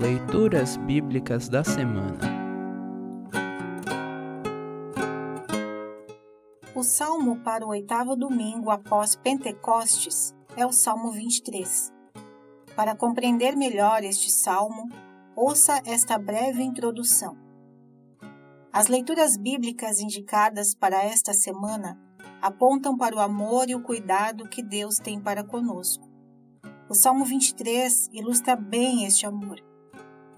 Leituras Bíblicas da Semana O salmo para o oitavo domingo após Pentecostes é o Salmo 23. Para compreender melhor este salmo, ouça esta breve introdução. As leituras bíblicas indicadas para esta semana apontam para o amor e o cuidado que Deus tem para conosco. O Salmo 23 ilustra bem este amor.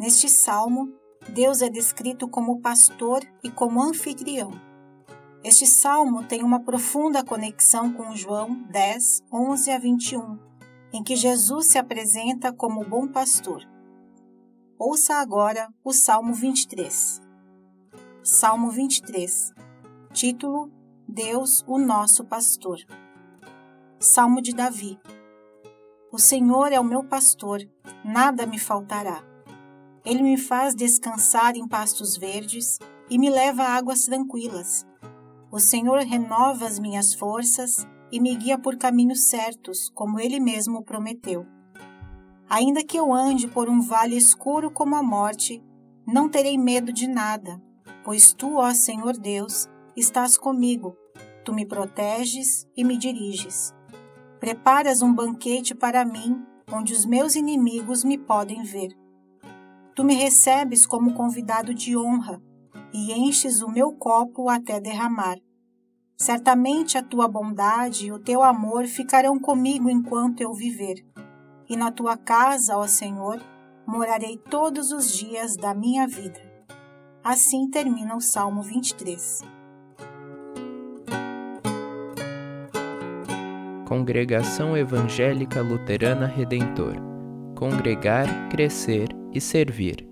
Neste salmo, Deus é descrito como pastor e como anfitrião. Este salmo tem uma profunda conexão com João 10, 11 a 21, em que Jesus se apresenta como bom pastor. Ouça agora o Salmo 23. Salmo 23. Título: Deus, o nosso pastor. Salmo de Davi. O Senhor é o meu pastor, nada me faltará. Ele me faz descansar em pastos verdes e me leva a águas tranquilas. O Senhor renova as minhas forças e me guia por caminhos certos, como ele mesmo prometeu. Ainda que eu ande por um vale escuro como a morte, não terei medo de nada, pois tu, ó Senhor Deus, estás comigo. Tu me proteges e me diriges. Preparas um banquete para mim, onde os meus inimigos me podem ver. Tu me recebes como convidado de honra e enches o meu copo até derramar. Certamente a tua bondade e o teu amor ficarão comigo enquanto eu viver. E na tua casa, ó Senhor, morarei todos os dias da minha vida. Assim termina o Salmo 23. Congregação Evangélica Luterana Redentor Congregar, Crescer e Servir.